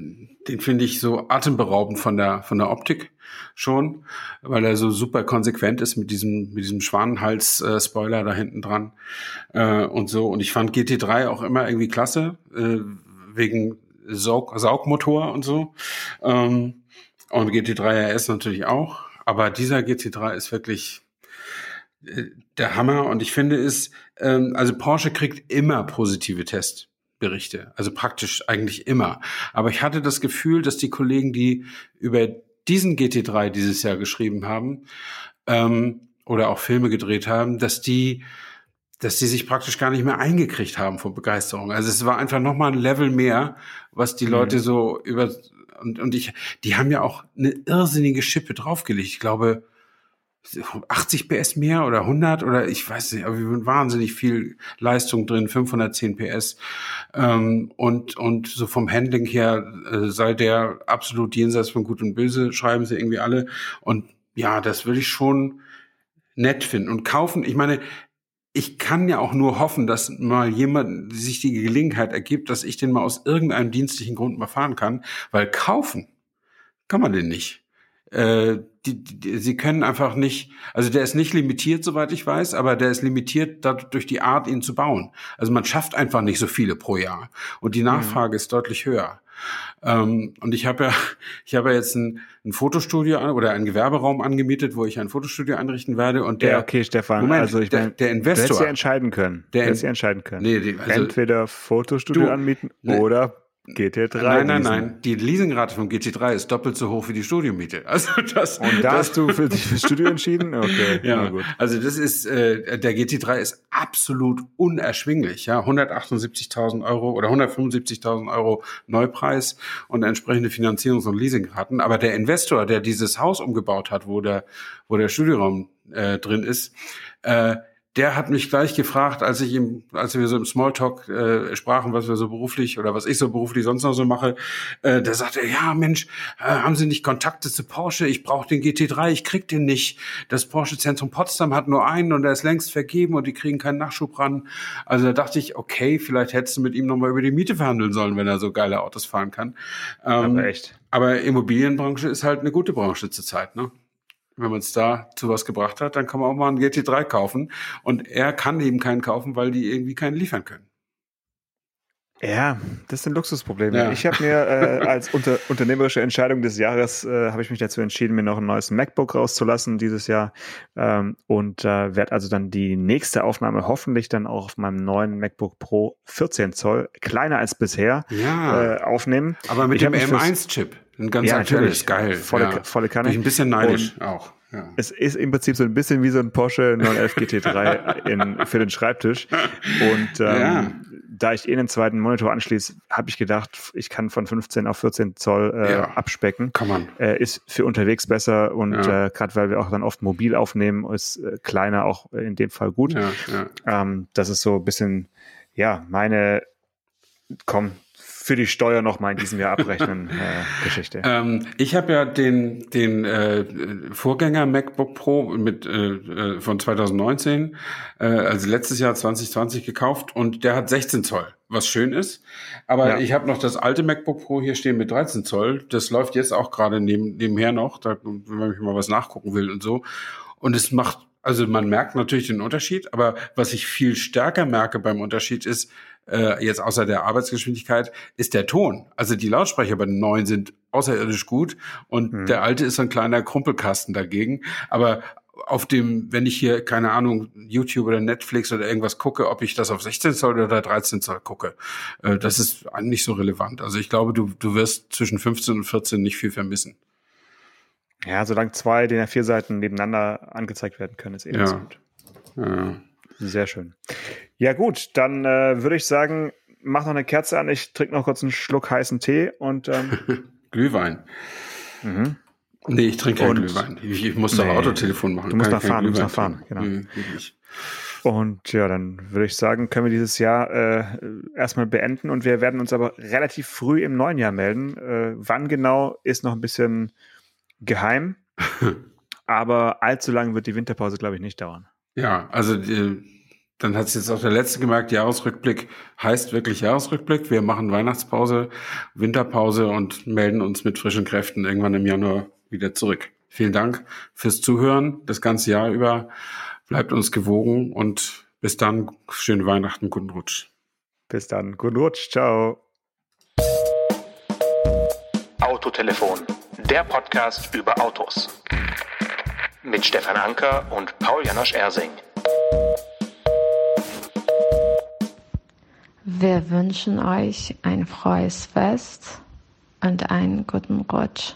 den finde ich so atemberaubend von der von der Optik schon, weil er so super konsequent ist mit diesem mit diesem Schwanenhals-Spoiler da hinten dran äh, und so. Und ich fand GT3 auch immer irgendwie klasse äh, wegen Saug Saugmotor und so. Ähm, und GT3 RS natürlich auch. Aber dieser GT3 ist wirklich äh, der Hammer. Und ich finde es, ähm, also Porsche kriegt immer positive Tests. Berichte. Also praktisch eigentlich immer. Aber ich hatte das Gefühl, dass die Kollegen, die über diesen GT3 dieses Jahr geschrieben haben ähm, oder auch Filme gedreht haben, dass die dass die sich praktisch gar nicht mehr eingekriegt haben vor Begeisterung. Also es war einfach noch mal ein Level mehr, was die mhm. Leute so über und und ich, die haben ja auch eine irrsinnige Schippe draufgelegt. Ich glaube, 80 PS mehr oder 100 oder ich weiß nicht, aber wir haben wahnsinnig viel Leistung drin, 510 PS ähm, und und so vom Handling her äh, sei der absolut jenseits von Gut und Böse, schreiben sie irgendwie alle und ja, das würde ich schon nett finden und kaufen. Ich meine, ich kann ja auch nur hoffen, dass mal jemand sich die Gelegenheit ergibt, dass ich den mal aus irgendeinem dienstlichen Grund mal fahren kann, weil kaufen kann man den nicht. Äh, die, die, sie können einfach nicht, also der ist nicht limitiert, soweit ich weiß, aber der ist limitiert durch die Art, ihn zu bauen. Also man schafft einfach nicht so viele pro Jahr und die mhm. Nachfrage mhm. ist deutlich höher. Ähm, und ich habe ja, ich habe ja jetzt ein, ein Fotostudio oder einen Gewerberaum angemietet, wo ich ein Fotostudio einrichten werde. Und der, ja, okay, Stefan, Moment, also ich der, mein, der Investor, du hättest ja entscheiden können. Der, du hättest ja entscheiden können. Nee, die, also, Entweder Fotostudio du, anmieten nee. oder GT3. Nein, nein, nein. Die Leasingrate vom GT3 ist doppelt so hoch wie die Studiomiete. Also das, Und da das, hast du für dich fürs Studio entschieden? Okay. Ja, gut. Also das ist, äh, der GT3 ist absolut unerschwinglich. Ja, 178.000 Euro oder 175.000 Euro Neupreis und entsprechende Finanzierungs- und Leasingraten. Aber der Investor, der dieses Haus umgebaut hat, wo der, wo der Studioraum äh, drin ist, äh, der hat mich gleich gefragt, als ich ihm, als wir so im Smalltalk äh, sprachen, was wir so beruflich oder was ich so beruflich sonst noch so mache, äh, der sagte, ja Mensch, äh, haben Sie nicht Kontakte zu Porsche? Ich brauche den GT3, ich krieg den nicht. Das Porsche Zentrum Potsdam hat nur einen und der ist längst vergeben und die kriegen keinen Nachschub ran. Also da dachte ich, okay, vielleicht hättest du mit ihm nochmal über die Miete verhandeln sollen, wenn er so geile Autos fahren kann. Ähm, aber echt. Aber Immobilienbranche ist halt eine gute Branche zurzeit, ne? Wenn man es da zu was gebracht hat, dann kann man auch mal einen GT3 kaufen. Und er kann eben keinen kaufen, weil die irgendwie keinen liefern können. Ja, das sind Luxusprobleme. Ja. Ich habe mir äh, als unter, unternehmerische Entscheidung des Jahres äh, habe ich mich dazu entschieden, mir noch ein neues MacBook rauszulassen dieses Jahr ähm, und äh, werde also dann die nächste Aufnahme hoffentlich dann auch auf meinem neuen MacBook Pro 14 Zoll kleiner als bisher ja. äh, aufnehmen. Aber mit ich dem M1-Chip. Ein ganz ja, aktuelles, geil. Volle, ja. volle Kanne. Bin ich ein bisschen neidisch und auch. Ja. Es ist im Prinzip so ein bisschen wie so ein Porsche 911 GT3 in, für den Schreibtisch. Und ähm, ja. da ich eh einen zweiten Monitor anschließe, habe ich gedacht, ich kann von 15 auf 14 Zoll äh, ja. abspecken. Kann man. Äh, ist für unterwegs besser und äh, gerade weil wir auch dann oft mobil aufnehmen, ist äh, kleiner auch in dem Fall gut. Ähm, das ist so ein bisschen, ja, meine, komm, für die Steuer noch mal in diesem Jahr abrechnen äh, Geschichte. Ähm, ich habe ja den den äh, Vorgänger MacBook Pro mit äh, äh von 2019, äh, also letztes Jahr 2020 gekauft und der hat 16 Zoll, was schön ist. Aber ja. ich habe noch das alte MacBook Pro hier stehen mit 13 Zoll. Das läuft jetzt auch gerade neben, nebenher noch, da, wenn man mal was nachgucken will und so. Und es macht also man merkt natürlich den Unterschied, aber was ich viel stärker merke beim Unterschied ist, äh, jetzt außer der Arbeitsgeschwindigkeit, ist der Ton. Also die Lautsprecher bei den neuen sind außerirdisch gut und mhm. der alte ist ein kleiner Krumpelkasten dagegen. Aber auf dem, wenn ich hier, keine Ahnung, YouTube oder Netflix oder irgendwas gucke, ob ich das auf 16 Zoll oder 13 Zoll gucke, äh, das ist nicht so relevant. Also ich glaube, du, du wirst zwischen 15 und 14 nicht viel vermissen. Ja, solange zwei DIN A4 Seiten nebeneinander angezeigt werden können, ist eh ja. gut. Ja. Sehr schön. Ja, gut, dann äh, würde ich sagen, mach noch eine Kerze an, ich trinke noch kurz einen Schluck heißen Tee und ähm Glühwein. Mhm. Nee, ich trinke keinen Glühwein. Ich, ich muss nee, doch Autotelefon machen. Du musst noch fahren, du musst noch fahren, genau. Mhm, und ja, dann würde ich sagen, können wir dieses Jahr äh, erstmal beenden und wir werden uns aber relativ früh im neuen Jahr melden. Äh, wann genau ist noch ein bisschen geheim, aber allzu lang wird die Winterpause, glaube ich, nicht dauern. Ja, also die, dann hat es jetzt auch der letzte gemerkt, Jahresrückblick heißt wirklich Jahresrückblick. Wir machen Weihnachtspause, Winterpause und melden uns mit frischen Kräften irgendwann im Januar wieder zurück. Vielen Dank fürs Zuhören das ganze Jahr über. Bleibt uns gewogen und bis dann, schöne Weihnachten, guten Rutsch. Bis dann, guten Rutsch, ciao. Autotelefon, der Podcast über Autos. Mit Stefan Anker und Paul Janosch Ersing. Wir wünschen euch ein frohes Fest und einen guten Rutsch.